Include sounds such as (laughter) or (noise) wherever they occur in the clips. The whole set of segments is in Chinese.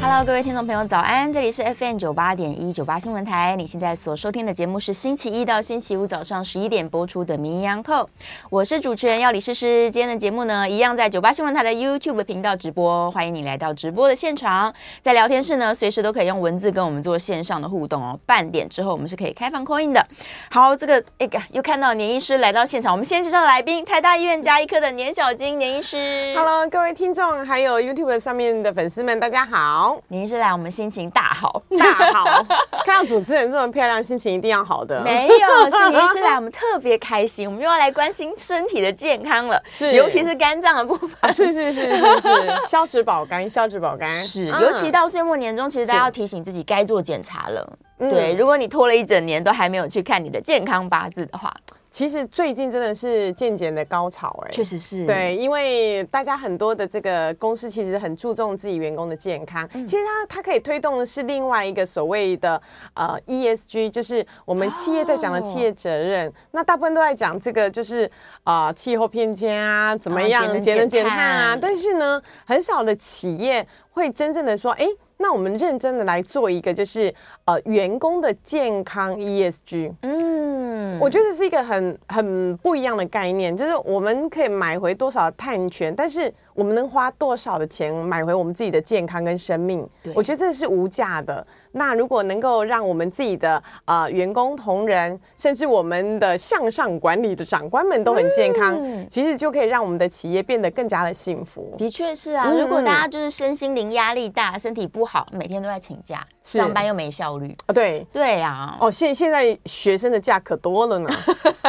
Hello，各位听众朋友，早安！这里是 FM 九八点一九八新闻台。你现在所收听的节目是星期一到星期五早上十一点播出的《名医央叩》，我是主持人药理诗诗。今天的节目呢，一样在九八新闻台的 YouTube 频道直播，欢迎你来到直播的现场。在聊天室呢，随时都可以用文字跟我们做线上的互动哦。半点之后，我们是可以开放 Coin 的。好，这个哎呀，又看到年医师来到现场，我们先介绍来宾，台大医院加医科的年小金年医师。Hello，各位听众，还有 YouTube 上面的粉丝们，大家好。年医师来，我们心情大好，大好。(laughs) 看到主持人这么漂亮，心情一定要好的。没有，是年医师来，我们特别开心。我们又要来关心身体的健康了，是，尤其是肝脏的部分。啊、是是是是是，(laughs) 消脂保肝，消脂保肝。是，尤其到岁末年终，其实大家要提醒自己该做检查了。对，如果你拖了一整年都还没有去看你的健康八字的话。其实最近真的是健检的高潮，哎，确实是。对，因为大家很多的这个公司其实很注重自己员工的健康。嗯、其实它它可以推动的是另外一个所谓的呃 ESG，就是我们企业在讲的企业责任。哦、那大部分都在讲这个，就是啊、呃、气候变迁啊，怎么样节能减碳啊。但是呢，很少的企业会真正的说，哎，那我们认真的来做一个，就是呃员工的健康 ESG。嗯。我觉得是一个很很不一样的概念，就是我们可以买回多少碳权，但是我们能花多少的钱买回我们自己的健康跟生命？对，我觉得这是无价的。那如果能够让我们自己的啊、呃、员工同仁，甚至我们的向上管理的长官们都很健康，嗯、其实就可以让我们的企业变得更加的幸福。的确是啊，嗯、如果大家就是身心灵压力大，身体不好，每天都在请假，上班又没效率啊。对对啊，哦，现现在学生的假可多了呢，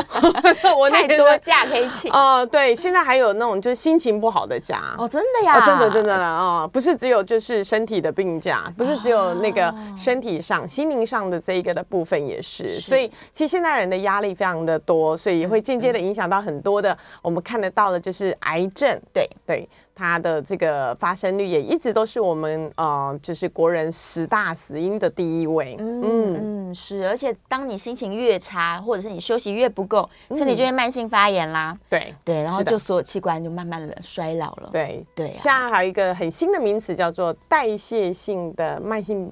(laughs) 我太多假可以请。哦、呃。对，现在还有那种就是心情不好的假。哦，真的呀，哦、真的真的啊、哦，不是只有就是身体的病假，不是只有那个。身体上、心灵上的这一个的部分也是，是。所以其实现代人的压力非常的多，所以也会间接的影响到很多的我们看得到的，就是癌症。对。对，它的这个发生率也一直都是我们呃，就是国人十大死因的第一位。嗯嗯，是，而且当你心情越差，或者是你休息越不够，身体就会慢性发炎啦。对对，然后就所有器官就慢慢的衰老了。对对，现在还有一个很新的名词叫做代谢性的慢性。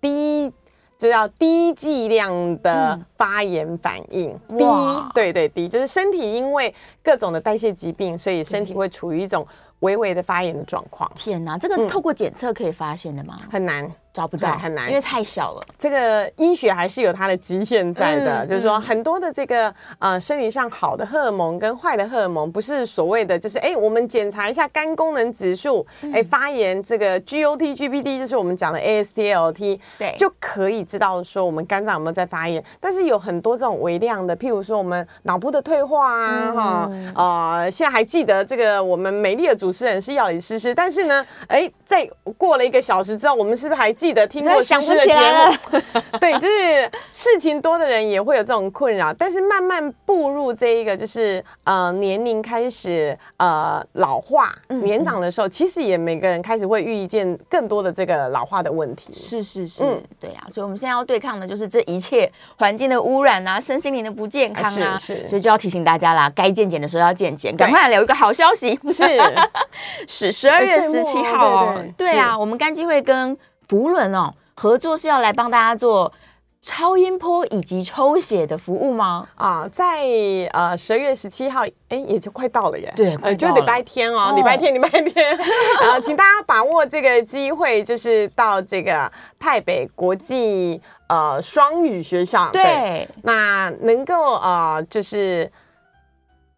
低，这叫低剂量的发炎反应。嗯、低，对对低，就是身体因为各种的代谢疾病，所以身体会处于一种微微的发炎的状况。天哪，这个透过检测可以发现的吗？很难。找不到很难，因为太小了。这个医学还是有它的极限在的，嗯、就是说很多的这个呃生理上好的荷尔蒙跟坏的荷尔蒙，不是所谓的就是哎，我们检查一下肝功能指数，哎、嗯、发炎这个 GOT、GPT 就是我们讲的 AST/ALT，对，就可以知道说我们肝脏有没有在发炎。但是有很多这种微量的，譬如说我们脑部的退化啊，哈、嗯，呃，现在还记得这个我们美丽的主持人是药理诗诗，但是呢，哎，在过了一个小时之后，我们是不是还记？记得听过想不起来。了，(laughs) 对，就是事情多的人也会有这种困扰，但是慢慢步入这一个就是呃年龄开始呃老化年长的时候，其实也每个人开始会遇见更多的这个老化的问题。是是是，嗯、对啊，所以我们现在要对抗的就是这一切环境的污染啊，身心灵的不健康啊，是，是，所以就要提醒大家啦，该健检的时候要健检，赶快来留一个好消息，是。(laughs) 是十二月十七号。哦，对，对，对。啊，我们干机会跟福伦哦，合作是要来帮大家做超音波以及抽血的服务吗？啊，在呃十二月十七号，哎，也就快到了耶。对，呃，就礼拜天哦，礼拜天，礼拜天。啊，(laughs) 请大家把握这个机会，就是到这个泰北国际呃双语学校。对，对，那能够呃就是。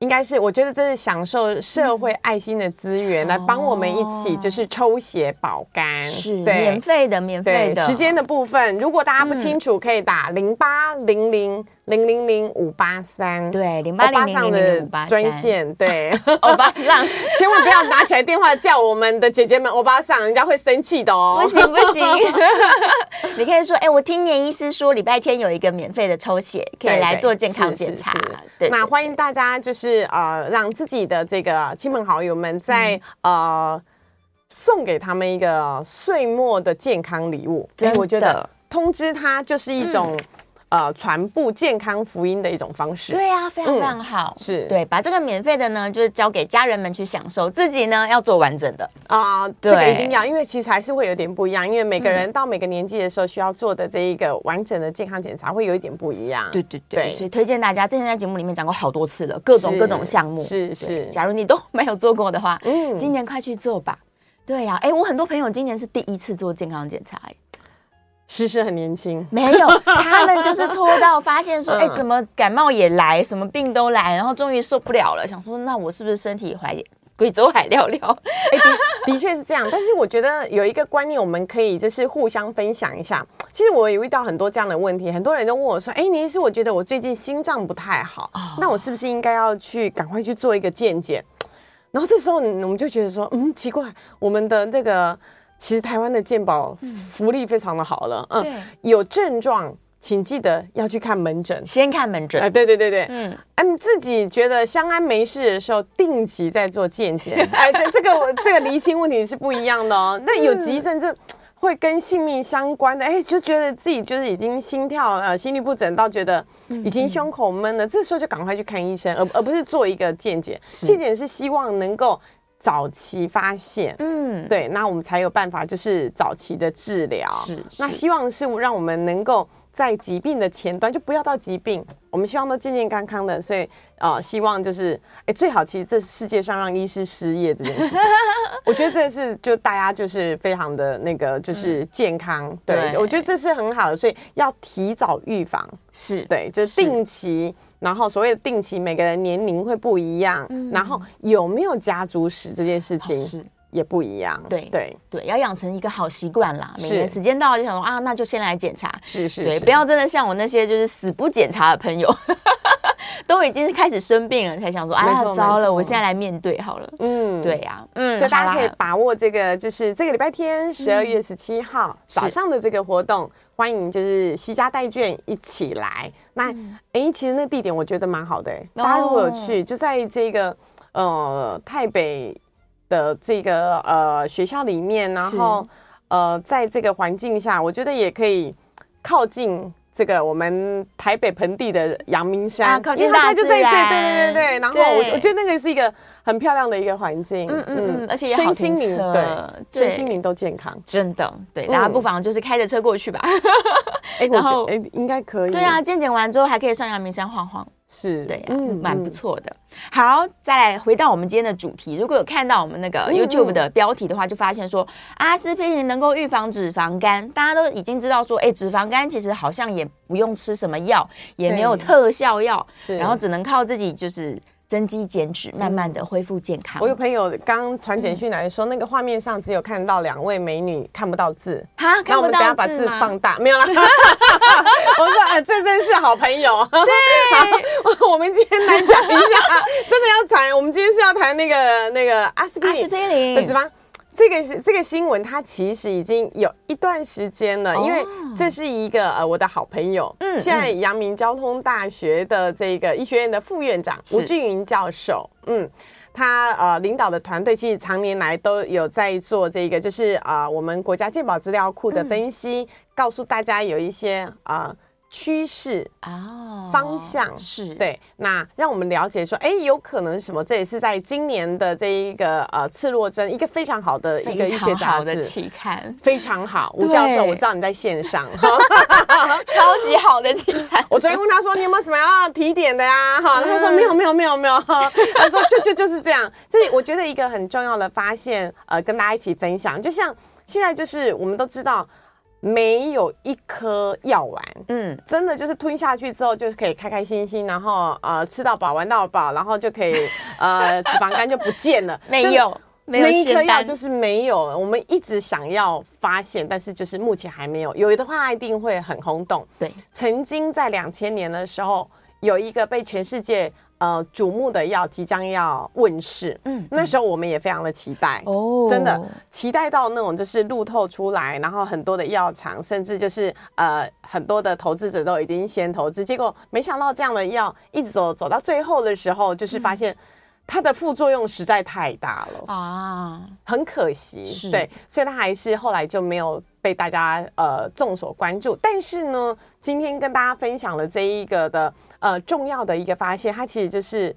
应该是，我觉得这是享受社会爱心的资源，嗯、来帮我们一起就是抽血保肝，是对免费的，免费的。时间的部分，如果大家不清楚，可以打零八零零。零零零五八三，对，零八零零零五八三专线，对，(laughs) 欧巴桑，千万不要拿起来电话叫我们的姐姐们欧巴桑，人家会生气的哦。不行不行，(laughs) 你可以说，哎、欸，我听年医师说礼拜天有一个免费的抽血，可以来做健康检查。对，那欢迎大家就是呃，让自己的这个亲朋好友们在、嗯、呃送给他们一个岁末的健康礼物。真的，我觉得通知他就是一种。嗯呃传播健康福音的一种方式。对啊，非常非常好。嗯、是。对，把这个免费的呢，就是交给家人们去享受，自己呢要做完整的。啊、呃，这个一定要，因为其实还是会有点不一样，因为每个人到每个年纪的时候需要做的这一个完整的健康检查会有一点不一样。对对对，对。所以推荐大家，之前在节目里面讲过好多次了，各种各种项目。是是，假如你都没有做过的话，嗯，今年快去做吧。对。呀、啊，哎，我很多朋友今年是第一次做健康检查，哎，诗诗很年轻，没有，(laughs) 他们就是拖到发现说，哎、嗯，怎么感冒也来，什么病都来，然后终于受不了了，想说，那我是不是身体怀贵州海料料？哎，的的确是这样，但是我觉得有一个观念，我们可以就是互相分享一下。其实我也遇到很多这样的问题，很多人都问我说，哎，倪医师，我觉得我最近心脏不太好，哦、那我是不是应该要去赶快去做一个健检？然后这时候我们就觉得说，嗯，奇怪，我们的那个其实台湾的健保福利非常的好了，嗯，有症状请记得要去看门诊，先看门诊，哎，对对对对，嗯，嗯，自己觉得相安没事的时候，定期在做健检，(laughs) 哎，这这个我这个厘清问题是不一样的哦，那有急症就。会跟性命相关的，哎，就觉得自己就是已经心跳呃心律不整到觉得已经胸口闷了，嗯。嗯，这时候就赶快去看医生，而而不是做一个健检。健检是希望能够早期发现，嗯，对，那我们才有办法就是早期的治疗。是，是，那希望是让我们能够。在疾病的前端就不要到疾病，我们希望都健健康康的，所以啊、呃，希望就是哎、欸，最好其实这世界上让医师失业这件事情，(laughs) 我觉得这是就大家就是非常的那个就是健康，嗯、对，对。我觉得这是很好的，所以要提早预防，是对，就是。定期，然后所谓的定期，每个人年龄会不一样，嗯、然后有没有家族史这件事情。也不一样，对对。对，要养成一个好习惯啦。每年时间到了就想说啊，那就先来检查，是是，对，不要真的像我那些就是死不检查的朋友，都已经开始生病了，才想说啊，糟了，我现在来面对好了。嗯，对呀，嗯，所以大家可以把握这个，就是这个礼拜天十二月十七号早上的这个活动，欢迎就是西家带卷一起来。那哎，其实那地点我觉得蛮好的，大家如果有去，就在这个呃台北。的这个呃学校里面，然后呃在这个环境下，我觉得也可以靠近这个我们台北盆地的阳明山，啊、靠近大自然，因为它就在这，对对对对。然后我我觉得那个是一个很漂亮的一个环境，嗯嗯嗯，而且也好心灵，对，身心灵都健康，真的，对，大家不妨就是开着车过去吧。哎，然后哎应该可以，对啊，健检完之后还可以上阳明山晃晃。是对呀、啊，嗯，蛮不错的。好，再来回到我们今天的主题。如果有看到我们那个 YouTube 的标题的话，就发现说阿司匹林能够预防脂肪肝。大家都已经知道说，哎，脂肪肝其实好像也不用吃什么药，也没有特效药，是，然后只能靠自己就是。增肌减脂，慢慢的恢复健康。我有朋友刚传简讯来说，那个画面上只有看到两位美女，看不到字。哈，那我们等下把字放大，没有啦。(laughs) 我说，哎，这真是好朋友。(laughs) 对，我们今天来讲一下，(laughs) 真的要谈，我们今天是要谈那个那个阿司匹林，阿司匹林的脂肪。这个是这个新闻，它其实已经有一段时间了，因为这是一个呃我的好朋友，嗯，现在阳明交通大学的这个医学院的副院长吴俊云教授，嗯，他呃领导的团队其实常年来都有在做这个，就是啊、呃、我们国家健保资料库的分析，告诉大家有一些啊。呃趋势啊，方向是对。那让我们了解说，哎，有可能什么？这也是在今年的这一个呃刺络针，一个非常好的一个医学杂志期刊，非常好。吴教授，我知道你在线上，超级好的期刊。(laughs) 我昨天问他说，你有没有什么要提点的呀？哈，(laughs) 他说没有，没有，没有，没有。他说就就就是这样。这里我觉得一个很重要的发现，呃，跟大家一起分享。就像现在，就是我们都知道。没有一颗药丸，嗯，真的就是吞下去之后就可以开开心心，然后呃吃到饱玩到饱，然后就可以 (laughs) 呃脂肪肝就不见了。(laughs) 没有，没有那一颗药就是没有了。我们一直想要发现，但是就是目前还没有。有的话一定会很轰动。对，曾经在两千年的时候，有一个被全世界。呃，瞩目的药即将要问世，嗯，那时候我们也非常的期待，哦，真的期待到那种就是路透出来，然后很多的药厂，甚至就是呃很多的投资者都已经先投资，结果没想到这样的药一直走走到最后的时候，就是发现它的副作用实在太大了。啊，很可惜。对，所以它还是后来就没有被大家呃众所关注。但是呢，今天跟大家分享了这一个的呃重要的一个发现，它其实就是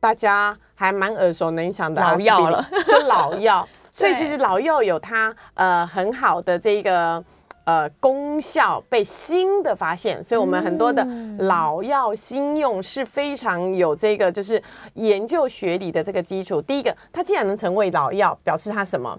大家还蛮耳熟能详的老药了，就老药。(laughs) 所以其实老药有它呃很好的这个。呃，功效被新的发现，所以我们很多的老药新用是非常有这个就是研究学理的这个基础。第一个，它既然能成为老药，表示它什么？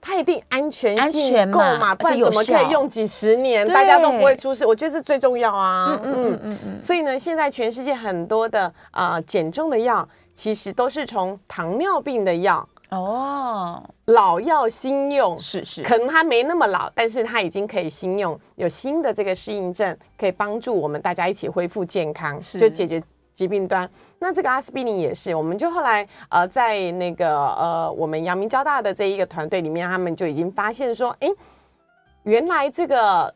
它一定安全性够嘛？不然怎么可以用几十年，大家都不会出事？我觉得这最重要啊。嗯嗯嗯嗯。所以呢，现在全世界很多的呃减重的药，其实都是从糖尿病的药。哦，老药新用是是，可能它没那么老，但是它已经可以新用，有新的这个适应症，可以帮助我们大家一起恢复健康，是就解决疾病端。那这个阿司匹林也是，我们就后来呃在那个呃我们阳明交大的这一个团队里面，他们就已经发现说，哎，原来这个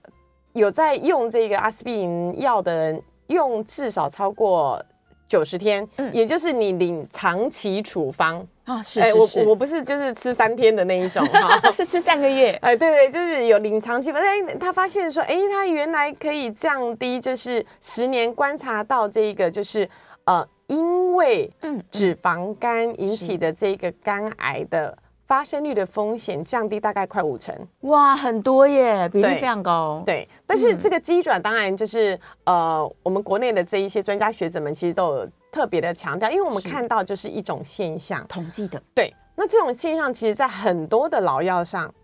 有在用这个阿司匹林药的人，用至少超过九十天，嗯，也就是你领长期处方。啊，是是是，我我不是就是吃三天的那一种哈，(laughs) 是吃三个月。哎，对对，就是有领长期，反正他发现说，哎，他原来可以降低，就是十年观察到这一个，就是呃，因为嗯脂肪肝引起的这个肝癌的发生率的风险降低大概快五成。哇，很多耶，比例非常高。对，对，但是这个机转当然就是呃，我们国内的这一些专家学者们其实都有。特别的强调，因为我们看到就是一种现象，统计的。对，那这种现象其实，在很多的老药上，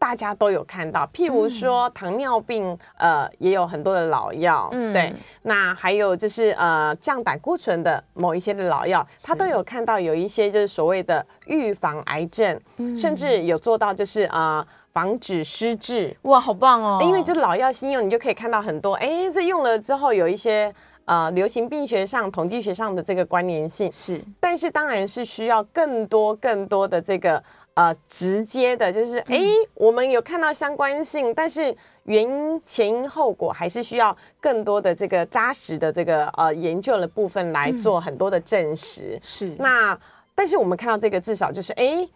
大家都有看到。譬如说，糖尿病，呃，也有很多的老药。嗯，对。那还有就是呃，降胆固醇的某一些的老药，它都有看到有一些就是所谓的预防癌症，甚至有做到就是呃，防止失智。哇，好棒哦！因为就是老药新用，你就可以看到很多，哎，这用了之后有一些。呃，流行病学上、统计学上的这个关联性是，但是当然是需要更多、更多的这个呃直接的，就是哎、嗯，我们有看到相关性，但是原因、前因、后果还是需要更多的这个扎实的这个呃研究的部分来做很多的证实。嗯、是，那但是我们看到这个至少就是哎，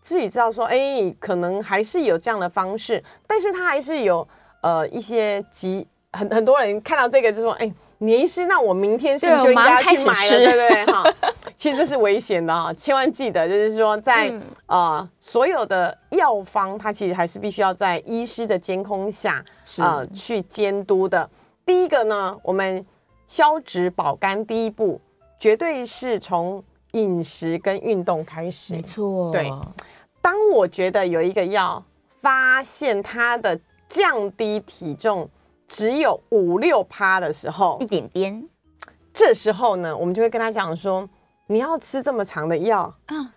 自己知道说哎，可能还是有这样的方式，但是它还是有呃一些急很很多人看到这个就说哎。年医师，那我明天是不是就应该去买了？对不对？哈，(laughs) 其实这是危险的啊，千万记得，就是说在，啊、嗯、呃所有的药方，它其实还是必须要在医师的监控下啊、呃、去监督的。第一个呢，我们消脂保肝第一步，绝对是从饮食跟运动开始。没错，对。当我觉得有一个药发现它的降低体重。只有五六趴的时候，一点点。这时候呢，我们就会跟他讲说：“你要吃这么长的药，嗯，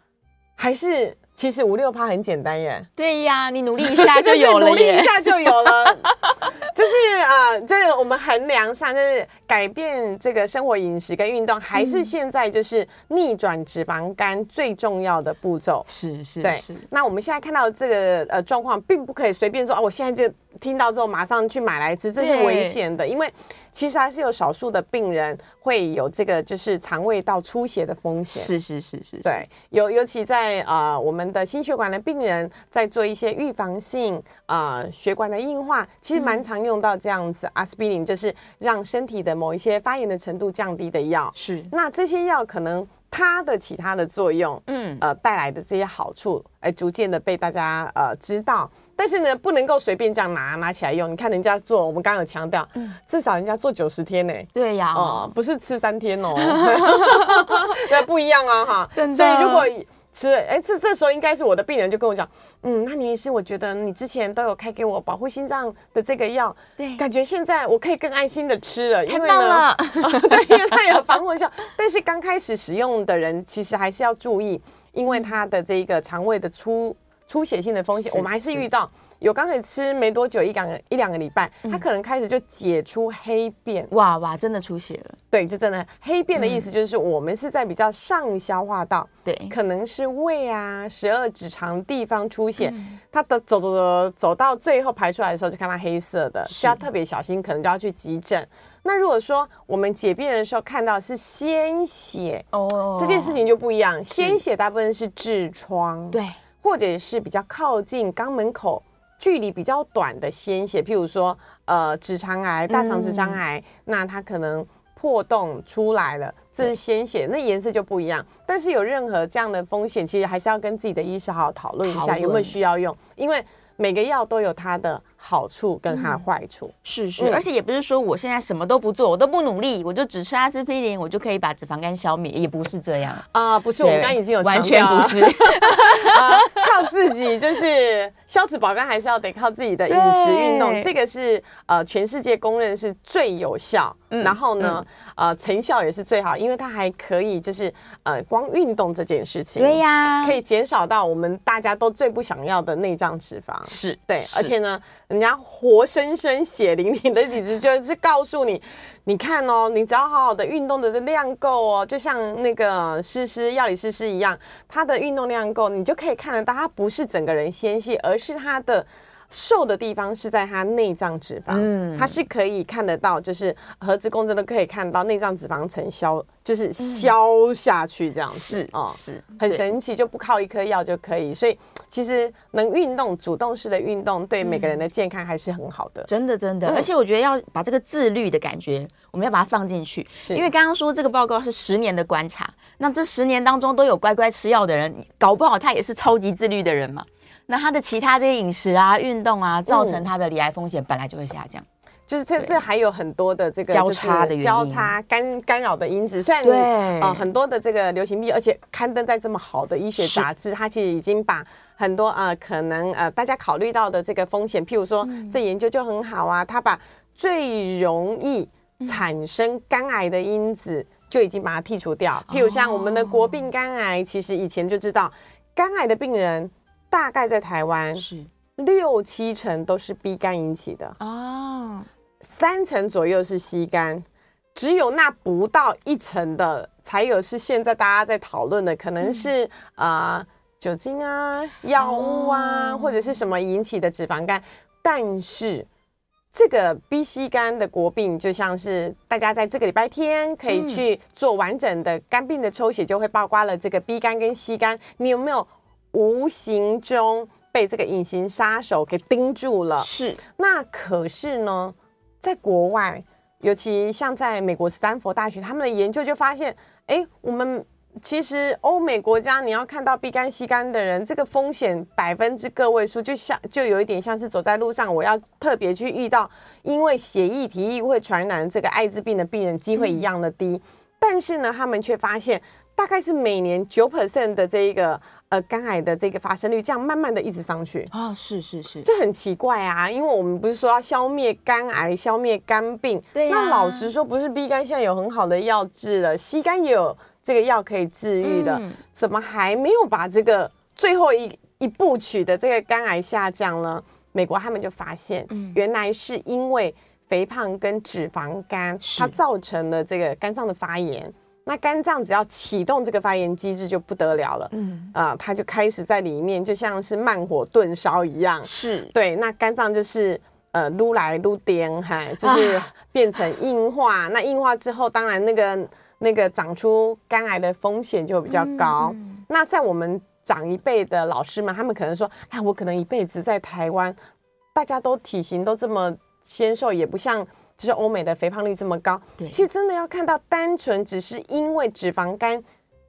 还是其实五六趴很简单耶。”对呀，你努力一下就 (laughs) 有了，努力一下就有了。就是啊、呃，这个我们衡量上，就是改变这个生活饮食跟运动，还是现在就是逆转脂肪肝最重要的步骤。是是，对。是。那我们现在看到这个呃状况，并不可以随便说哦，我现在就。听到之后马上去买来吃，这是危险的，因为其实还是有少数的病人会有这个就是肠胃道出血的风险。是是是是，对，尤尤其在啊、呃、我们的心血管的病人在做一些预防性啊、呃、血管的硬化，其实蛮常用到这样子、嗯、阿司匹林，就是让身体的某一些发炎的程度降低的药。是，那这些药可能它的其他的作用，嗯呃带来的这些好处，哎，逐渐的被大家呃知道。但是呢，不能够随便这样拿拿起来用。你看人家做，我们刚刚有强调，嗯，至少人家做九十天呢。对呀，哦，不是吃三天哦，(laughs) 那不一样啊，哈。真的。所以如果吃，哎，这这时候应该是我的病人就跟我讲，嗯，那你也是，我觉得你之前都有开给我保护心脏的这个药，对，感觉现在我可以更安心的吃了，太棒了。对，因为它有防护效。但是刚开始使用的人其实还是要注意，因为它的这个肠胃的出。出血性的风险，我们还是遇到有刚开始吃没多久，一两个一两个礼拜，他可能开始就解出黑便，哇哇，真的出血了。对，就真的黑便的意思就是我们是在比较上消化道，对，可能是胃啊、十二指肠地方出血，它的走走走走到最后排出来的时候，就看到黑色的，需要特别小心，可能就要去急诊。那如果说我们解便的时候看到是鲜血哦，这件事情就不一样。鲜血大部分是痔疮，对，或者是比较靠近肛门口、距离比较短的鲜血，譬如说呃直肠癌、大肠直肠癌，嗯、那它可能破洞出来了，这是鲜血，那颜色就不一样。但是有任何这样的风险，其实还是要跟自己的医师好好讨论一下有没有需要用，因为每个药都有它的。好处跟它的坏处、嗯、是是，而且也不是说我现在什么都不做，我都不努力，我就只吃阿司匹林，我就可以把脂肪肝消灭，也不是这样。啊、呃，不是，我们刚已经有完全不是、呃，(laughs) 靠自己就是消脂保肝，还是要得靠自己的饮食运动，这个是呃全世界公认是最有效，嗯、然后呢、嗯、呃成效也是最好，因为它还可以就是呃光运动这件事情，对呀，可以减少到我们大家都最不想要的内脏脂肪，是对，而且呢。人家活生生血淋淋的例子，就是告诉你，你看哦，你只要好好的运动的这量够哦，就像那个诗诗药理诗诗一样，他的运动量够，你就可以看得到，他不是整个人纤细，而是他的。瘦的地方是在它内脏脂肪，嗯，它是可以看得到，就是核磁共振都可以看到内脏脂肪层消，就是消下去这样子，是啊，是很神奇，就不靠一颗药就可以。所以其实能运动，主动式的运动对每个人的健康还是很好的，真的真的。而且我觉得要把这个自律的感觉，我们要把它放进去，是因为刚刚说这个报告是十年的观察，那这十年当中都有乖乖吃药的人，搞不好他也是超级自律的人嘛。那他的其他这些饮食啊、运动啊，造成他的罹癌风险本来就会下降，嗯、就是这这还有很多的这个交叉的交叉干干扰的因子。虽然呃，很多的这个流行病，而且刊登在这么好的医学杂志，它其实已经把很多呃可能呃大家考虑到的这个风险，譬如说、嗯、这研究就很好啊，它把最容易产生肝癌的因子就已经把它剔除掉。譬如像我们的国病肝癌，其实以前就知道肝癌的病人。大概在台湾是六七成都是 B 肝引起的哦，三成左右是 C 肝，只有那不到一成的才有是现在大家在讨论的，可能是啊、嗯呃、酒精啊、药物啊、哦、或者是什么引起的脂肪肝。但是这个 B、C 肝的国病，就像是大家在这个礼拜天可以去做完整的肝病的抽血，就会曝光了这个 B 肝跟 C 肝。你有没有？无形中被这个隐形杀手给盯住了。是，那可是呢，在国外，尤其像在美国斯坦福大学，他们的研究就发现，哎，我们其实欧美国家，你要看到 B 肝、C 肝的人，这个风险百分之个位数，就像就有一点像是走在路上，我要特别去遇到因为血液体液会传染这个艾滋病的病人机会一样的低。嗯、但是呢，他们却发现，大概是每年九 percent 的这一个。呃，肝癌的这个发生率这样慢慢的一直上去啊、哦，是是是，这很奇怪啊，因为我们不是说要消灭肝癌、消灭肝病，对、啊，那老实说，不是 B 肝现在有很好的药治了，C 肝也有这个药可以治愈的、嗯，怎么还没有把这个最后一一部曲的这个肝癌下降呢？美国他们就发现，嗯，原来是因为肥胖跟脂肪肝，它造成了这个肝脏的发炎。那肝脏只要启动这个发炎机制就不得了了，嗯啊、呃，它就开始在里面，就像是慢火炖烧一样，是对。那肝脏就是呃撸来撸颠，哈，就是变成硬化、啊。那硬化之后，当然那个那个长出肝癌的风险就比较高、嗯。那在我们长一辈的老师们，他们可能说，哎，我可能一辈子在台湾，大家都体型都这么纤瘦，也不像。就是欧美的肥胖率这么高，对，其实真的要看到单纯只是因为脂肪肝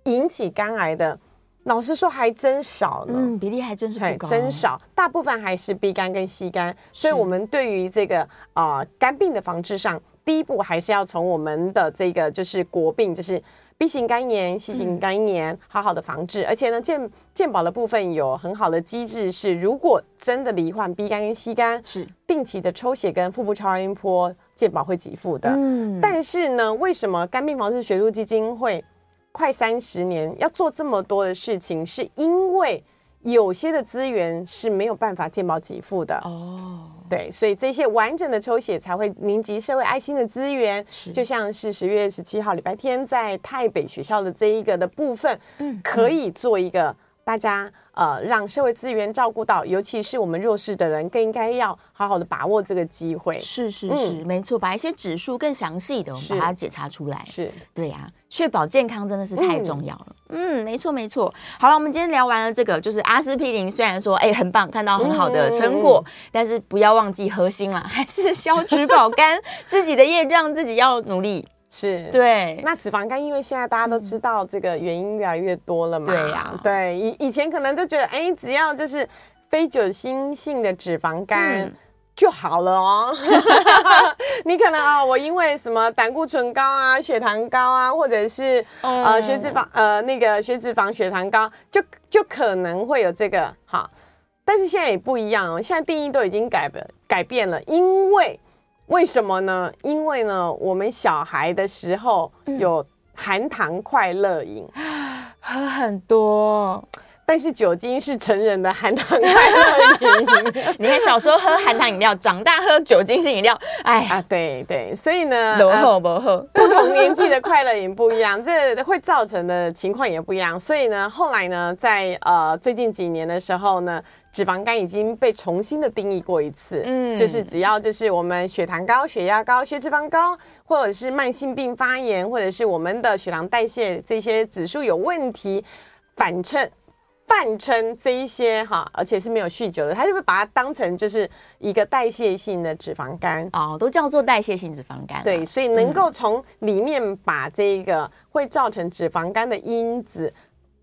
引起肝癌的，老实说还真少呢，嗯，比例还真是不高，真少，大部分还是 B 肝跟 C 肝，所以我们对于这个啊、呃、肝病的防治上，第一步还是要从我们的这个就是国病，就是 B 型肝炎、C 型肝炎，好好的防治，嗯、而且呢健健保的部分有很好的机制，是如果真的罹患 B 肝跟 C 肝，是。定期的抽血跟腹部超音波。健保会给付的，嗯，但是呢，为什么肝病防治学术基金会快三十年要做这么多的事情？是因为有些的资源是没有办法健保给付的哦。对，所以这些完整的抽血才会凝集社会爱心的资源，就像是十月十七号礼拜天在泰北学校的这一个的部分，嗯，可以做一个。大家呃让社会资源照顾到，尤其是我们弱势的人，更应该要好好的把握这个机会。是是是，嗯、没错，把一些指数更详细的，我们把它检查出来。是，对呀、啊，确保健康真的是太重要了。嗯，嗯，没错没错。好了，我们今天聊完了这个，就是阿司匹林，虽然说哎很棒，看到很好的成果，嗯、但是不要忘记核心了，还是消脂保肝，(laughs) 自己的业障自己要努力。是对，那脂肪肝，因为现在大家都知道这个原因越来越多了嘛。对呀、啊，对，以以前可能都觉得，哎，只要就是非酒精性的脂肪肝就好了哦。嗯、(laughs) 你可能啊、哦，我因为什么胆固醇高啊、血糖高啊，或者是、嗯、呃血脂肪呃那个血脂肪、血糖高，就就可能会有这个好。但是现在也不一样哦，现在定义都已经改了改变了，因为。为什么呢？因为呢，我们小孩的时候有含糖快乐饮，喝很多，但是酒精是成人的含糖快乐饮。你看小时候喝含糖饮料，长大喝酒精性饮料，哎啊，对对，所以呢，不喝不喝，不同年纪的快乐饮不一样，(laughs) 这会造成的情况也不一样。所以呢，后来呢，在呃最近几年的时候呢。脂肪肝已经被重新的定义过一次，嗯，就是只要就是我们血糖高、血压高、血脂肪高，或者是慢性病发炎，或者是我们的血糖代谢这些指数有问题，反称、泛称这一些哈，而且是没有酗酒的，他就会把它当成就是一个代谢性的脂肪肝哦，都叫做代谢性脂肪肝。对，所以能够从里面把这个会造成脂肪肝的因子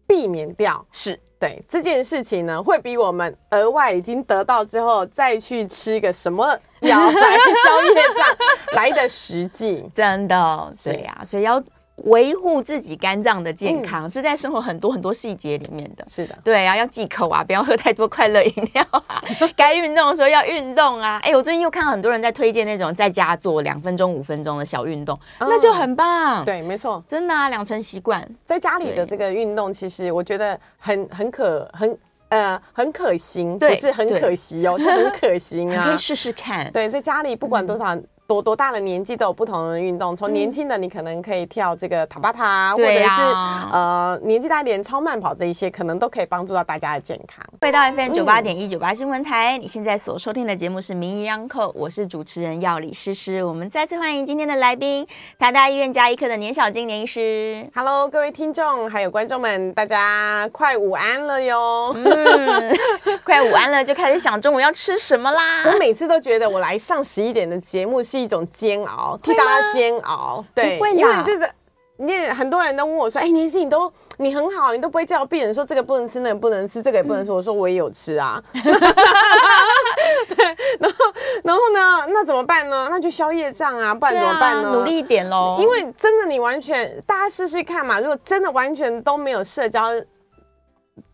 避免掉，是。对这件事情呢，会比我们额外已经得到之后再去吃个什么药来消业障来的实际，(laughs) 真的，对呀，所以要。维护自己肝脏的健康，嗯、是在生活很多很多细节里面的。是的，对啊，要忌口啊，不要喝太多快乐饮料啊。(laughs) 该运动的时候要运动啊。哎，我最近又看到很多人在推荐那种在家做两分钟、五分钟的小运动，嗯、那就很棒。对，没错，真的啊，养成习惯，在家里的这个运动，其实我觉得很很可很呃很可行，对不是很可惜哦，是很可行啊，(laughs) 可以试试看。对，在家里不管多少。嗯多多大的年纪都有不同的运动，从年轻的你可能可以跳这个塔巴塔，或者是呃年纪大一点超慢跑这一些，可能都可以帮助到大家的健康。回到 FM 九八点一九八新闻台，你现在所收听的节目是名医央叩，我是主持人药理诗诗。我们再次欢迎今天的来宾，台大医院加医科的年小金年医师。Hello，各位听众还有观众们，大家快午安了哟！嗯，(laughs) 快午安了，就开始想中午要吃什么啦。我每次都觉得我来上十一点的节目是。是一种煎熬，替大家煎熬。对，因为就是你很多人都问我说：“哎、欸，年轻你都你很好，你都不会叫病人说这个不能吃，那个不能吃，这个也不能吃。嗯”我说我也有吃啊。(laughs) 对，然后然后呢，那怎么办呢？那就消夜障啊，不然怎么办呢？啊、努力一点喽。因为真的，你完全大家试试看嘛。如果真的完全都没有社交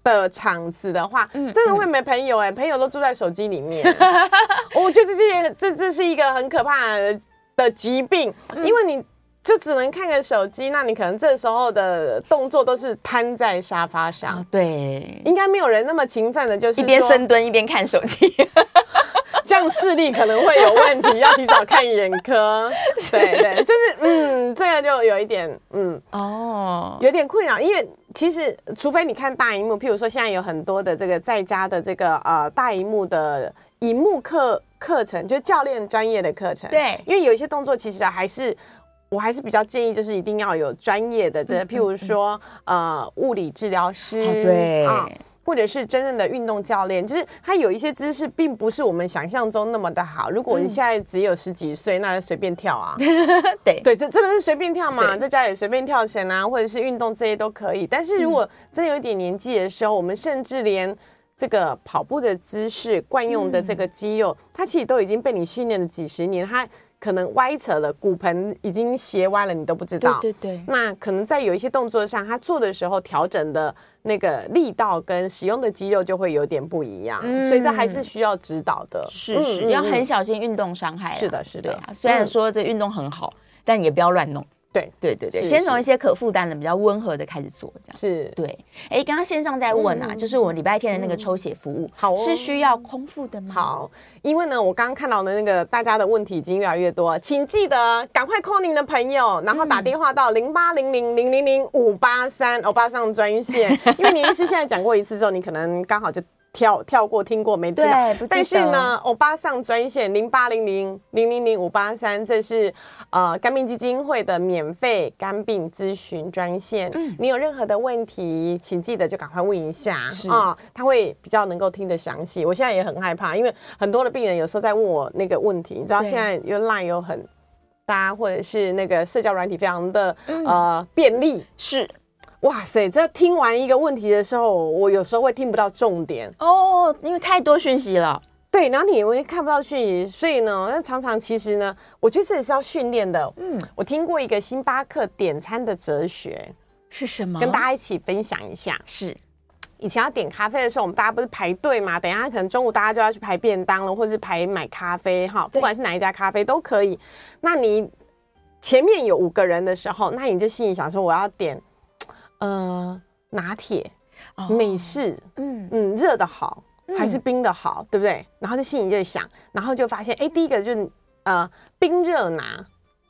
的场子的话，嗯、真的会没朋友哎、欸，嗯、朋友都住在手机里面。(laughs) 我觉得这些这这是一个很可怕的疾病，嗯、因为你就只能看个手机，那你可能这时候的动作都是瘫在沙发上。哦、对，应该没有人那么勤奋的，就是一边深蹲一边看手机。(laughs) 这样视力可能会有问题，要提早看眼科。(laughs) 对对，就是嗯，这个就有一点嗯哦，有点困扰，因为其实除非你看大荧幕，譬如说现在有很多的这个在家的这个呃大荧幕的荧幕课课程，就教练专业的课程。对，因为有一些动作其实还是我还是比较建议，就是一定要有专业的这个，譬如说呃物理治疗师。哦、对。啊或者是真正的运动教练，就是他有一些姿势并不是我们想象中那么的好。如果你现在只有十几岁，那就随便跳啊。(laughs) 对对，这真的是随便跳嘛，在家里随便跳绳啊，或者是运动这些都可以。但是如果真有一点年纪的时候，我们甚至连这个跑步的姿势、惯用的这个肌肉，它其实都已经被你训练了几十年，它。可能歪扯了，骨盆已经斜歪了，你都不知道。对对对。那可能在有一些动作上，他做的时候调整的那个力道跟使用的肌肉就会有点不一样，嗯、所以这还是需要指导的。是是，嗯、要很小心运动伤害。是的，是的。对啊，虽然说这运动很好，嗯、但也不要乱弄。对对对对，先从一些可负担的、比较温和的开始做，这样。是。对。哎，刚刚线上在问啊，嗯。就是我们礼拜天的那个抽血服务，好哦。是需要空腹的吗？好，因为呢，我刚刚看到的那个大家的问题已经越来越多，请记得赶快 call 您的朋友，然后打电话到零八零零零零零五八三欧巴桑专线，(laughs) 因为您是现在讲过一次之后，你可能刚好就。跳跳过听过没听到？对。但是呢，欧巴上专线零八零零零零零五八三，这是呃肝病基金会的免费肝病咨询专线。嗯，你有任何的问题，请记得就赶快问一下啊，他会比较能够听得详细。我现在也很害怕，因为很多的病人有时候在问我那个问题，你知道现在又 Line 有很大，或者是那个社交软体非常的、嗯、呃便利，是。哇塞！这听完一个问题的时候，我有时候会听不到重点哦，因为太多讯息了。对，然后你也会看不到讯息，所以呢，那常常其实呢，我觉得这也是要训练的。嗯，我听过一个星巴克点餐的哲学是什么？跟大家一起分享一下。是以前要点咖啡的时候，我们大家不是排队嘛？等一下可能中午大家就要去排便当了，或者是排买咖啡哈，不管是哪一家咖啡都可以。那你前面有五个人的时候，那你就心里想说，我要点。呃，拿铁、哦、美式，嗯嗯，热的好还是冰的好，嗯、对不对？然后就心里就想，然后就发现，哎，第一个就是呃冰热拿，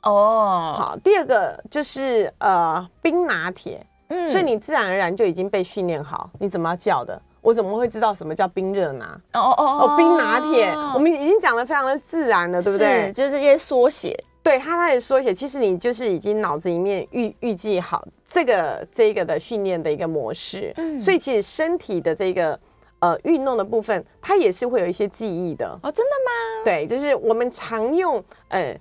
哦，好，第二个就是呃冰拿铁，嗯，所以你自然而然就已经被训练好，你怎么要叫的？我怎么会知道什么叫冰热拿？哦哦哦，哦，冰拿铁，我们已经讲的非常的自然了，对不对？就是这些缩写。对他，他也说写，其实你就是已经脑子里面预预计好这个这个的训练的一个模式，嗯，所以其实身体的这个呃运动的部分，它也是会有一些记忆的哦，真的吗？对，就是我们常用，呃，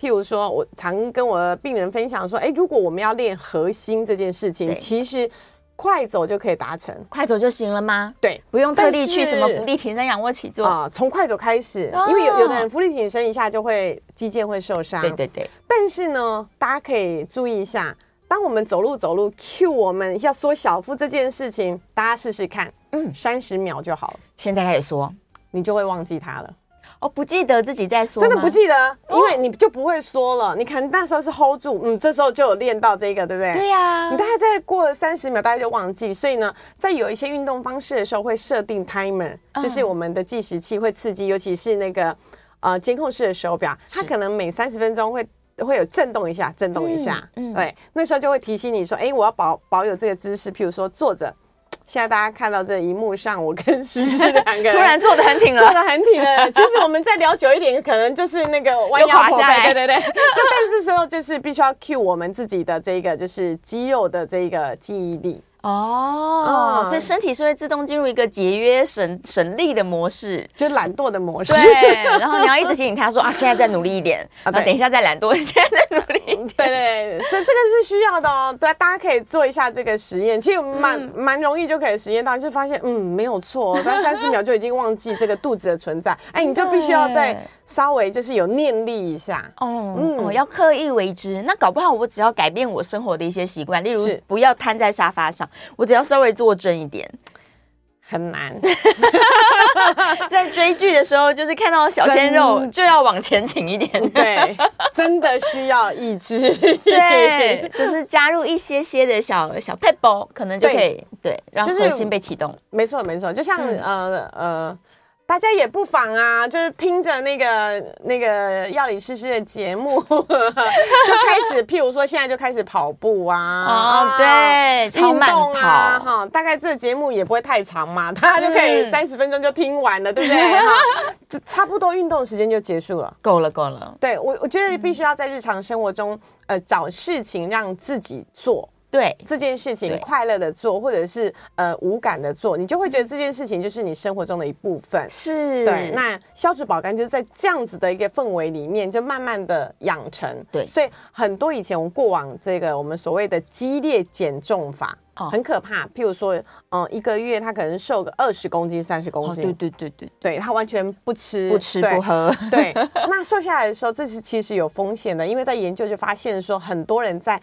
譬如说，我常跟我的病人分享说，哎，如果我们要练核心这件事情，其实。快走就可以达成，快走就行了吗？对，不用特地去什么伏地挺身、仰卧起坐啊。从快走开始，哦、因为有有的人伏地挺身一下就会肌腱会受伤。对对对。但是呢，大家可以注意一下，当我们走路走路，cue 我们要缩小腹这件事情，大家试试看，嗯，三十秒就好了。现在开始缩，你就会忘记它了。哦，不记得自己在说，真的不记得，因为你就不会说了。你可能那时候是 hold 住，嗯，这时候就有练到这个，对不对？对呀、啊。你大概再过了三十秒，大家就忘记。所以呢，在有一些运动方式的时候，会设定 timer，就是我们的计时器会刺激，尤其是那个呃监控式的手表，它可能每三十分钟会会有震动一下，震动一下。嗯，对，那时候就会提醒你说，哎，我要保保有这个姿势，譬如说坐着。现在大家看到这一幕上，我跟诗诗两个人突然坐得很挺了，坐得很挺了。(laughs) 其实我们再聊久一点，可能就是那个弯腰驼背，对对对。那但是时候就是必须要 cue 我们自己的这个就是肌肉的这个记忆力。哦，所以身体是会自动进入一个节约省省力的模式，就是懒惰的模式。对，然后你要一直提醒他说啊，现在再努力一点 (laughs) 啊，等一下再懒惰，现在再努力一点。对 (laughs) 对，这这个是需要的哦。对，大家可以做一下这个实验，其实蛮蛮容易就可以实验到，就发现嗯没有错，但三十秒就已经忘记这个肚子的存在。哎，你就必须要再稍微就是有念力一下。哦，嗯，要刻意为之。那搞不好我只要改变我生活的一些习惯，例如不要瘫在沙发上。我只要稍微坐正一点，很难。(laughs) 在追剧的时候，就是看到小鲜肉就要往前请一点，对，(laughs) 真的需要意志，对，就是加入一些些的小小撇步，可能就可以对，对，让核心被启动。没错，没错，就像、嗯、呃呃。大家也不妨啊，就是听着那个那个药理诗诗的节目，(laughs) 就开始，譬如说现在就开始跑步啊，哦，对，超慢跑啊，哈，大概这个节目也不会太长嘛，大家就可以三十分钟就听完了，对不对？(laughs) 哈，差不多运动时间就结束了，够了，够了。对我，我觉得必须要在日常生活中，呃，找事情让自己做。对这件事情快乐的做，或者是呃无感的做，你就会觉得这件事情就是你生活中的一部分。是，对。那消脂保肝就是在这样子的一个氛围里面，就慢慢的养成。对，所以很多以前我们过往这个我们所谓的激烈减重法，哦，很可怕。譬如说，嗯、呃，一个月他可能瘦个二十公斤、三十公斤。哦，对对对对，对他完全不吃不吃不喝。对，那瘦下来的时候，这是其实有风险的，因为在研究就发现说，很多人在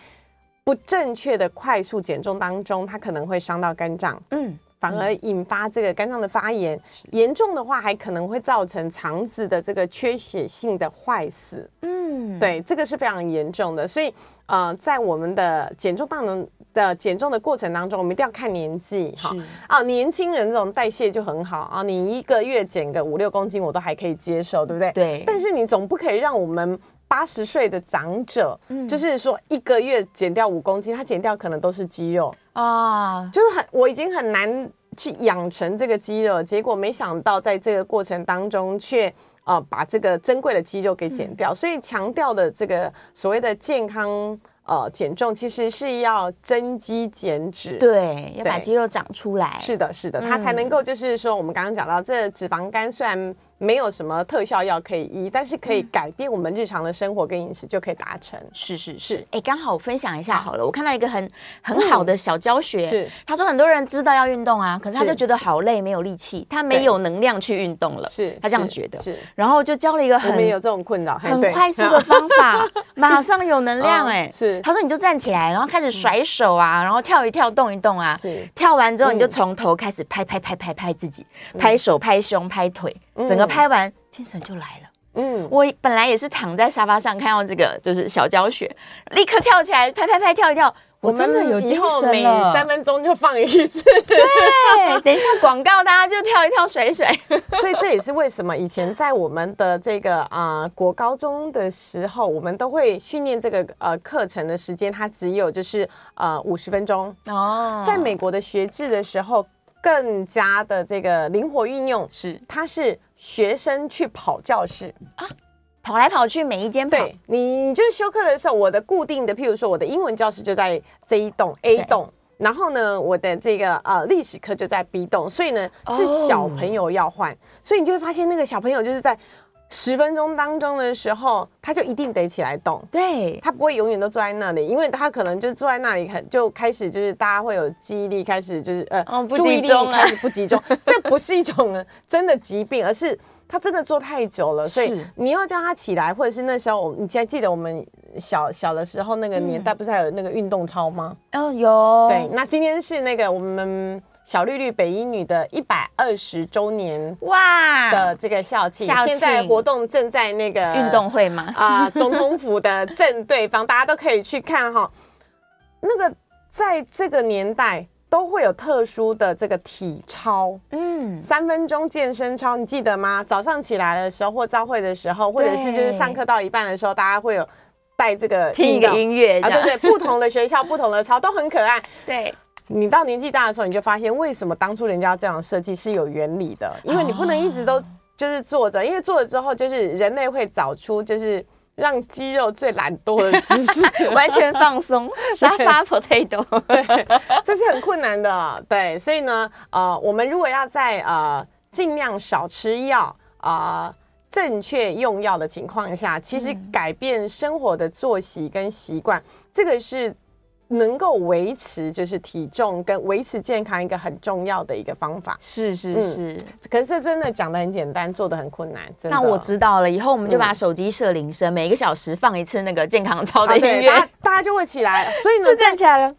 不正确的快速减重当中，它可能会伤到肝脏，嗯，反而引发这个肝脏的发炎，严重的话还可能会造成肠子的这个缺血性的坏死。嗯，对，这个是非常严重的。所以，呃，在我们的减重当中的减重的过程当中，我们一定要看年纪哈。啊，年轻人这种代谢就很好啊，你一个月减个五六公斤，我都还可以接受，对不对？对。但是你总不可以让我们八十岁的长者，嗯，就是说一个月减掉五公斤，他减掉可能都是肌肉。啊，就是很，我已经很难去养成这个肌肉，结果没想到在这个过程当中却呃把这个珍贵的肌肉给减掉，嗯、所以强调的这个所谓的健康呃减重，其实是要增肌减脂，对，要把肌肉长出来，是的，是的，它才能够就是说我们刚刚讲到这脂肪肝虽然。没有什么特效药可以医，但是可以改变我们日常的生活跟饮食，就可以达成。是是是，哎，刚好我分享一下好了。我看到一个很很好的小教学，是他说很多人知道要运动啊，可是他就觉得好累，没有力气，他没有能量去运动了。是他这样觉得。是，然后就教了一个很没有这种困扰，很快速的方法，(laughs) 马上有能量。哎，是他说你就站起来，然后开始甩手啊，然后跳一跳，动一动啊。是跳完之后你就从头开始拍拍拍拍拍自己，拍手、拍胸、拍腿。整个拍完，精神就来了。嗯，我本来也是躺在沙发上看到这个，就是小教学，立刻跳起来，拍拍拍，跳一跳，我真的有精神了。每三分钟就放一次。对，等一下广告，大家就跳一跳，水水。(laughs) 所以这也是为什么以前在我们的这个啊、呃、国高中的时候，我们都会训练这个呃课程的时间，它只有就是呃五十分钟。哦，在美国的学制的时候。更加的这个灵活运用是，它是学生去跑教室啊，跑来跑去，每一间跑。对，你就是休课的时候，我的固定的，譬如说我的英文教室就在这一栋 A 栋，然后呢，我的这个呃历史课就在 B 栋，所以呢是小朋友要换，哦，所以你就会发现那个小朋友就是在。十分钟当中的时候，他就一定得起来动，对，他不会永远都坐在那里，因为他可能就坐在那里，很就开始就是大家会有记忆力开始就是呃、哦、不集中，开始不集中，(laughs) 这不是一种真的疾病，而是他真的坐太久了，所以你要叫他起来，或者是那时候我，你还记得我们小小的时候那个年代，不是还有那个运动操吗？哦，有。对，那今天是那个我们。小绿绿北一女的一百二十周年哇的这个校庆，现在活动正在那个运动会吗？(laughs) 啊、呃，总统府的正对方，(laughs) 大家都可以去看哈。那个在这个年代都会有特殊的这个体操，嗯，三分钟健身操，你记得吗？早上起来的时候或朝会的时候，或者是就是上课到一半的时候，大家会有带这个听一个音乐啊，对对，不同的学校不同的操都很可爱，对。你到年纪大的时候，你就发现为什么当初人家这样设计是有原理的，因为你不能一直都就是坐着，因为坐了之后就是人类会找出就是让肌肉最懒惰的姿势，(laughs) 完全放松，(laughs) 沙发 potato，对，这是很困难的，对，所以呢，呃，我们如果要在呃尽量少吃药啊、呃，正确用药的情况下，其实改变生活的作息跟习惯，这个是。能够维持就是体重跟维持健康一个很重要的一个方法，是是是、嗯。可是这真的讲的很简单，做的很困难。那我知道了，以后我们就把手机设铃声，每一个小时放一次那个健康操的音乐，大家大家就会起来，所以呢 (laughs) 就站起来了。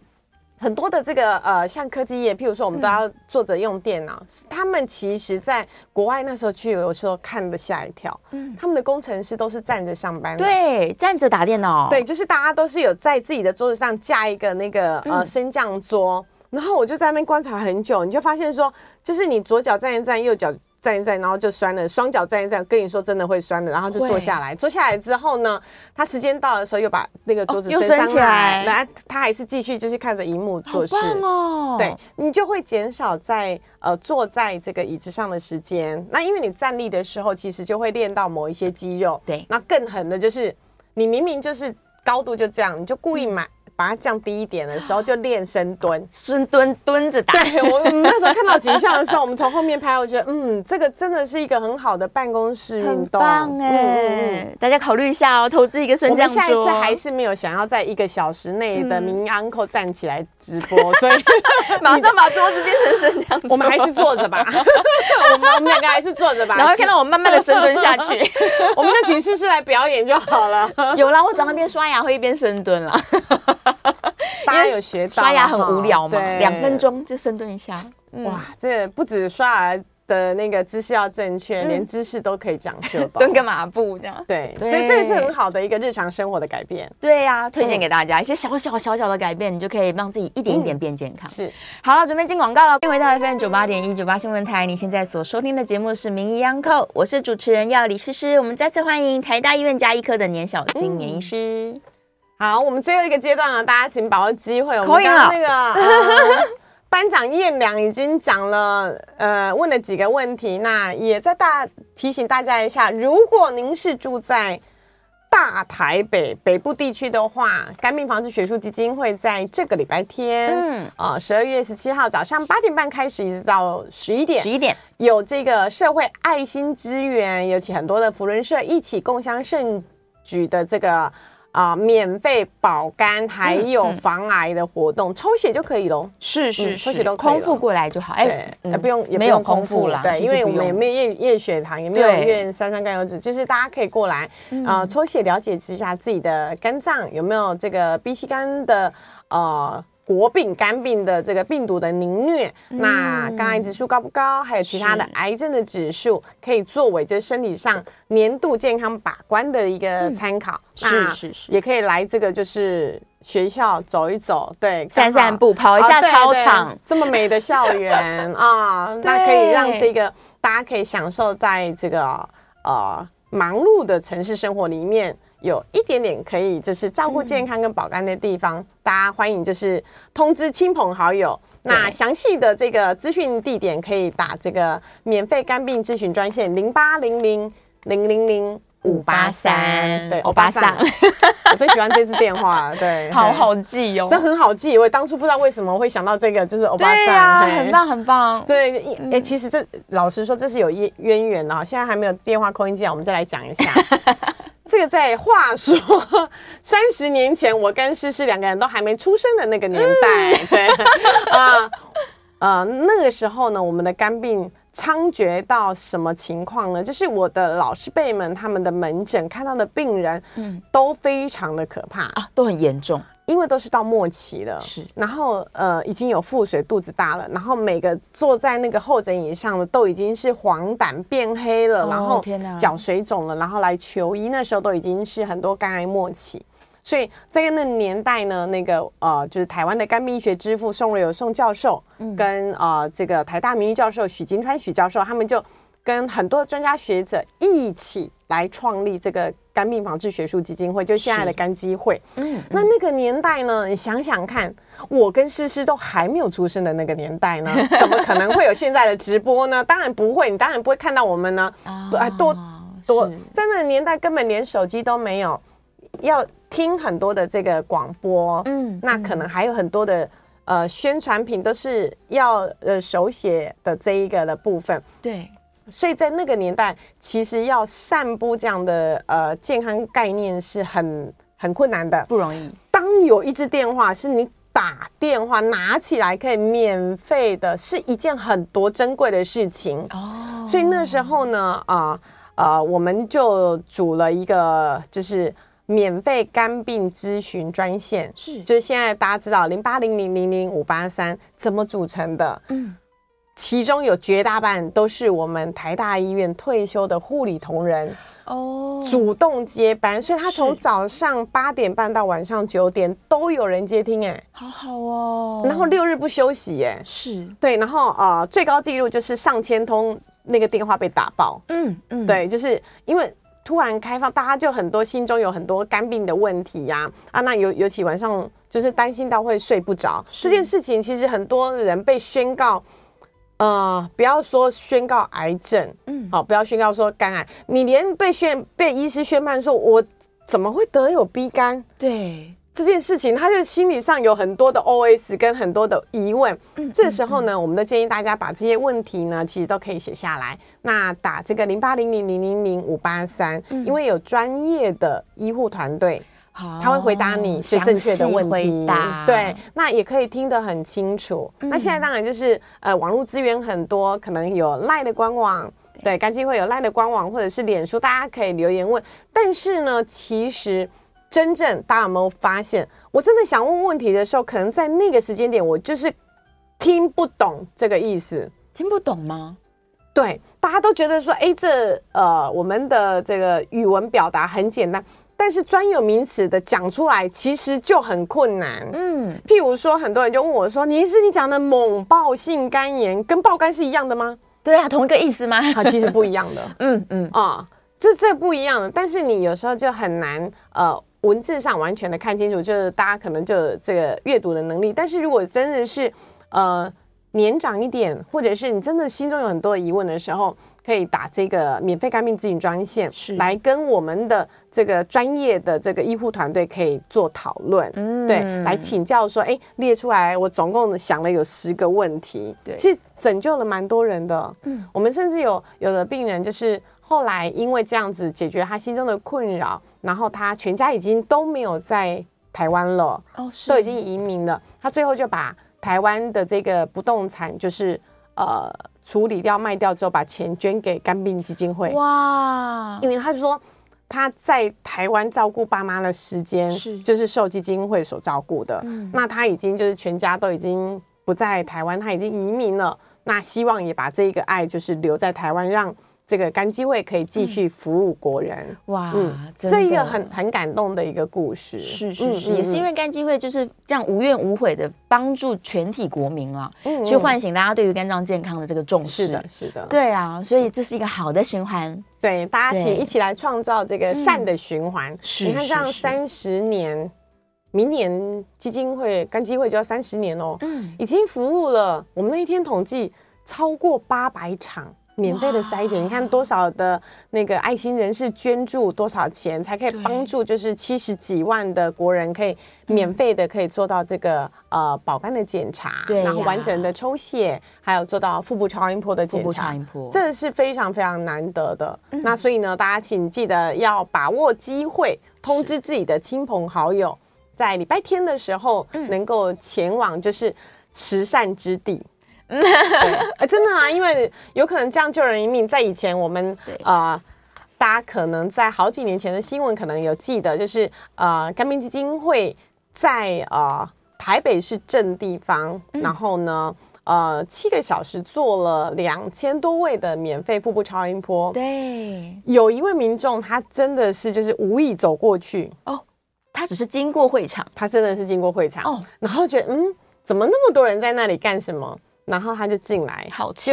很多的这个呃，像科技业，譬如说我们都要坐着用电脑，嗯、他们其实在国外那时候去，有时候看的吓一跳。嗯，他们的工程师都是站着上班的，对，站着打电脑，对，就是大家都是有在自己的桌子上架一个那个呃升降桌，嗯、然后我就在那边观察很久，你就发现说，就是你左脚站一站，右脚。站一站，然后就酸了。双脚站一站，跟你说真的会酸的。然后就坐下来，坐下来之后呢，他时间到的时候又把那个桌子又升起来，来他还是继续就是看着荧幕做事。哦！对，你就会减少在呃坐在这个椅子上的时间。那因为你站立的时候，其实就会练到某一些肌肉。对，那更狠的就是你明明就是高度就这样，你就故意买。嗯把它降低一点的时候，就练深蹲，深蹲蹲着打。对，我们那时候看到景象的时候，我们从后面拍，我觉得，嗯，这个真的是一个很好的办公室运动，棒哎！嗯嗯、大家考虑一下哦，投资一个升降桌。我们下一次还是没有想要在一个小时内的名医 Uncle 站起来直播，嗯、(laughs) 所以马上把桌子变成升降桌。我们还是坐着吧，(laughs) 我们我们两个还是坐着吧。然后看到我慢慢的深蹲下去，(laughs) 我们的寝室是来表演就好了。有啦，我早上一边刷牙会一边深蹲了。(laughs) 大家有学到，刷牙很无聊嘛，对，两分钟就深蹲一下。哇，这不止刷牙。的那个姿势要正确，嗯、连姿势都可以讲究，蹲个马步这样。对，所以这这是很好的一个日常生活的改变。对呀、啊，推荐给大家、嗯、一些小小小小的改变，你就可以让自己一点一点变健康。嗯、是，好了，准备进广告了。欢迎回到 FM 九八点一九八新闻台，你现在所收听的节目是《名医央叩》，我是主持人药李诗诗。我们再次欢迎台大医院加医科的年小金年医师、嗯。好，我们最后一个阶段了，大家请把握机会。我们刚刚那个。呃 (laughs) 班长燕良已经讲了，呃，问了几个问题，那也在大提醒大家一下，如果您是住在大台北北部地区的话，肝病防治学术基金会在这个礼拜天，嗯，啊，十二月十七号早上八点半开始，一直到十一点，十一点有这个社会爱心支援，尤其很多的扶轮社一起共襄盛举的这个。啊，免费保肝，还有防癌的活动，抽血就可以喽。是是，抽血都空腹过来就好。哎，也不用也没有空腹了。对，因为我们也没有验验血糖，也没有验三酸甘油酯，就是大家可以过来啊，抽血了解一下自己的肝脏有没有这个 B 型肝的呃。国病肝病的这个病毒的凝虐，嗯、那肝癌指数高不高？还有其他的癌症的指数，可以作为就是身体上年度健康把关的一个参考。是是是，也可以来这个就是学校走一走，对，散散步，跑一下操场，哦、这么美的校园啊，(laughs) 那可以让这个大家可以享受在这个呃忙碌的城市生活里面。有一点点可以就是照顾健康跟保肝的地方，嗯、大家欢迎就是通知亲朋好友。那详细的这个资讯地点可以打这个免费肝病咨询专线零八零零零零零五八三，对，欧巴桑，(laughs) 我最喜欢这次电话，对，(laughs) 好好记哦，这很好记。我当初不知道为什么会想到这个，就是欧巴桑，很棒很棒。对，哎、其实这老实说这是有渊渊源的哈，现在还没有电话扣音机，我们再来讲一下。(laughs) 这个在话说 (laughs) 三十年前，我跟诗诗两个人都还没出生的那个年代，嗯、(laughs) 对啊，呃，那个时候呢，我们的肝病猖獗到什么情况呢？就是我的老师辈们他们的门诊看到的病人，嗯，都非常的可怕啊，都很严重。因为都是到末期了，是，然后呃已经有腹水、肚子大了，然后每个坐在那个候诊椅上的都已经是黄疸变黑了，哦、然后脚水肿了，然后来求医，那时候都已经是很多肝癌末期，所以在那个年代呢，那个呃就是台湾的肝病医学之父宋瑞友宋教授，嗯、跟呃这个台大名誉教授许金川许教授，他们就跟很多专家学者一起来创立这个。肝病防治学术基金会，就现在的肝基会。嗯，那那个年代呢？你想想看，我跟诗诗都还没有出生的那个年代呢，(laughs) 怎么可能会有现在的直播呢？当然不会，你当然不会看到我们呢。啊，多多在那个年代根本连手机都没有，要听很多的这个广播。嗯，那可能还有很多的呃宣传品都是要呃手写的这一个的部分。对。所以在那个年代，其实要散布这样的呃健康概念是很很困难的，不容易。当有一支电话是你打电话拿起来可以免费的，是一件很多珍贵的事情哦。所以那时候呢，啊呃，呃，我们就组了一个就是免费肝病咨询专线，是，就是现在大家知道零八零零零零五八三怎么组成的，嗯。其中有绝大半都是我们台大医院退休的护理同仁哦，主动接班，所以他从早上八点半到晚上九点都有人接听，哎，好好哦。然后六日不休息，哎，是。对。然后呃，最高纪录就是上千通那个电话被打爆，嗯嗯，对，就是因为突然开放，大家就很多心中有很多肝病的问题呀，啊，那尤尤其晚上就是担心到会睡不着。这件事情，其实很多人被宣告。呃，不要说宣告癌症，嗯，好，不要宣告说肝癌，你连被宣被医师宣判说，我怎么会得有 B 肝？对这件事情，他就心理上有很多的 OS 跟很多的疑问。嗯，这时候呢，嗯、我们都建议大家把这些问题呢，其实都可以写下来。那打这个零八零零零零零五八三，因为有专业的医护团队。他会回答你是正确的问题，对，那也可以听得很清楚。嗯、那现在当然就是呃，网络资源很多，可能有 LINE 的官网，对，赶紧会有 LINE 的官网或者是脸书，大家可以留言问。但是呢，其实真正大家有没有发现，我真的想问问题的时候，可能在那个时间点，我就是听不懂这个意思，听不懂吗？对，大家都觉得说，哎，这呃，我们的这个语文表达很简单，但是专有名词的讲出来其实就很困难。嗯，譬如说，很多人就问我说：“你是你讲的猛爆性肝炎跟爆肝是一样的吗？”对啊，同一个意思吗？啊，其实不一样的。(laughs) 嗯嗯啊，就这不一样的，但是你有时候就很难呃，文字上完全的看清楚，就是大家可能就这个阅读的能力，但是如果真的是呃。年长一点，或者是你真的心中有很多疑问的时候，可以打这个免费肝病咨询专线，是。来跟我们的这个专业的这个医护团队可以做讨论，嗯，对，来请教说，哎，列出来，我总共想了有十个问题，对，其实拯救了蛮多人的，嗯，我们甚至有有的病人就是后来因为这样子解决他心中的困扰，然后他全家已经都没有在台湾了，哦，是，都已经移民了，他最后就把。台湾的这个不动产就是呃处理掉卖掉之后，把钱捐给肝病基金会。哇！因为他就说他在台湾照顾爸妈的时间是就是受基金会所照顾的。嗯，那他已经就是全家都已经不在台湾，他已经移民了。那希望也把这个爱就是留在台湾，让。这个肝基会可以继续服务国人，嗯、哇，嗯，这一个很很感动的一个故事，是是是，嗯、也是因为肝基会就是这样无怨无悔的帮助全体国民啊，嗯，去唤醒大家对于肝脏健康的这个重视，是的，是的，对啊，所以这是一个好的循环，对，大家请一起来创造这个善的循环。嗯、你看这样三十年，明年基金会肝基会就要三十年哦，嗯，已经服务了，我们那一天统计超过八百场。免费的筛检，你看多少的那个爱心人士捐助多少钱，才可以帮助就是七十几万的国人可以免费的可以做到这个呃保肝的检查，对，然后完整的抽血，还有做到腹部超音波的检查，这是非常非常难得的。那所以呢，大家请记得要把握机会，通知自己的亲朋好友，在礼拜天的时候能够前往就是慈善之地。欸，真的啊，因为有可能这样救人一命。在以前，我们啊，呃，大家可能在好几年前的新闻可能有记得，就是呃，干冰基金会在呃台北市正地方，嗯，然后呢，呃，七个小时做了两千多位的免费腹部超音波。对，有一位民众，他真的是就是无意走过去哦，他只是经过会场，他真的是经过会场哦，然后觉得嗯，怎么那么多人在那里干什么？然后他就进来，好气。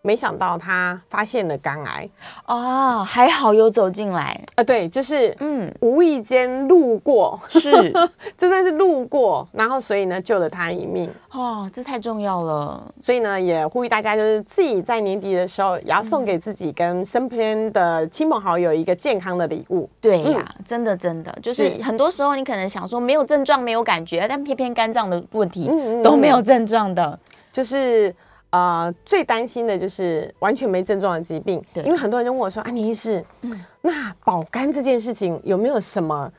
没想到他发现了肝癌。哦，还好有走进来。啊，对，就是嗯，无意间路过，是。(laughs) 真的是路过，然后所以呢救了他一命。哦，这太重要了。所以呢也呼吁大家，就是自己在年底的时候也要送给自己跟身边的亲朋好友一个健康的礼物。对呀，真的真的，就是很多时候你可能想说没有症状没有感觉，但偏偏肝脏的问题都没有症状的，就是。呃，最担心的就是完全没症状的疾病，对，因为很多人就问我说：“安妮医师，嗯，那保肝这件事情有没有什么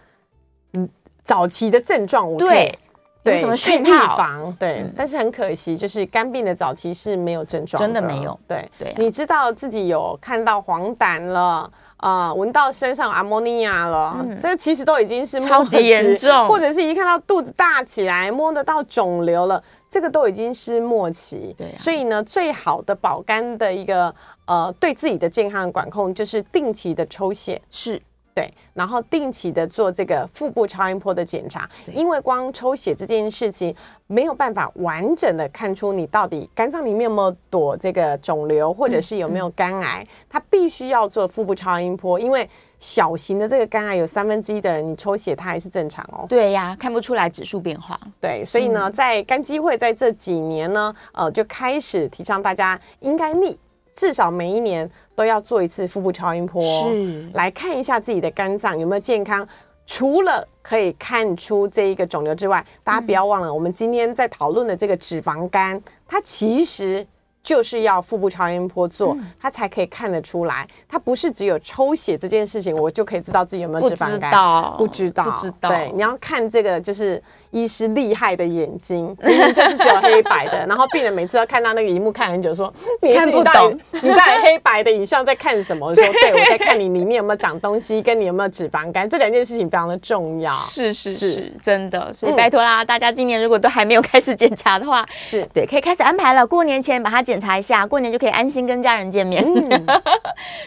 嗯早期的症状？对，对，有什么讯号预防？对，嗯，但是很可惜，就是肝病的早期是没有症状，真的没有。对对，你知道自己有看到黄疸了，啊，呃，闻到身上有阿摩尼亚了，嗯，这其实都已经是超级严重，或者是一看到肚子大起来，摸得到肿瘤了。这个都已经是末期，对、啊，所以呢，最好的保肝的一个呃，对自己的健康的管控，就是定期的抽血，是。对，然后定期的做这个腹部超音波的检查，因为光抽血这件事情没有办法完整的看出你到底肝脏里面有没有躲这个肿瘤，或者是有没有肝癌，它、必须要做腹部超音波，因为。小型的这个肝癌有三分之一的人，你抽血它还是正常哦。对呀，看不出来指数变化。对，所以呢，嗯、在肝基会在这几年呢，呃，就开始提倡大家应该逆至少每一年都要做一次腹部超音波，是来看一下自己的肝脏有没有健康。除了可以看出这一个肿瘤之外，大家不要忘了，我们今天在讨论的这个脂肪肝，它其实。就是要腹部超音波做，它才可以看得出来。它不是只有抽血这件事情，我就可以知道自己有没有脂肪肝。不知道，不知道，不知道。对，你要看这个，就是医师厉害的眼睛，(laughs) 明明就是只有黑白的，(laughs) 然后病人每次要看到那个荧幕看很久，说 (laughs) 你看不懂，你在黑白的影像在看什么？我说对，我在看你里面有没有长东西，跟你有没有脂肪肝，这两件事情非常的重要。是是是，是真的，所以拜托啦，嗯、大家今年如果都还没有开始检查的话，是对，可以开始安排了，过年前把它检查一下，过年就可以安心跟家人见面。嗯、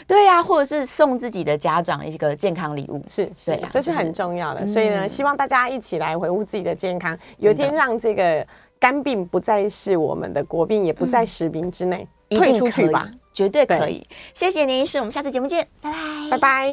对呀、啊，或者是送自己的家长一个健康礼物，是是，这是很重要的。就是、所以呢，希望大家一起来回顾自己的健康。有一天让这个肝病不再是我们的国病，也不在十名之内，退出去吧，绝对可以。谢谢林医师，我们下次节目见，拜拜，拜拜。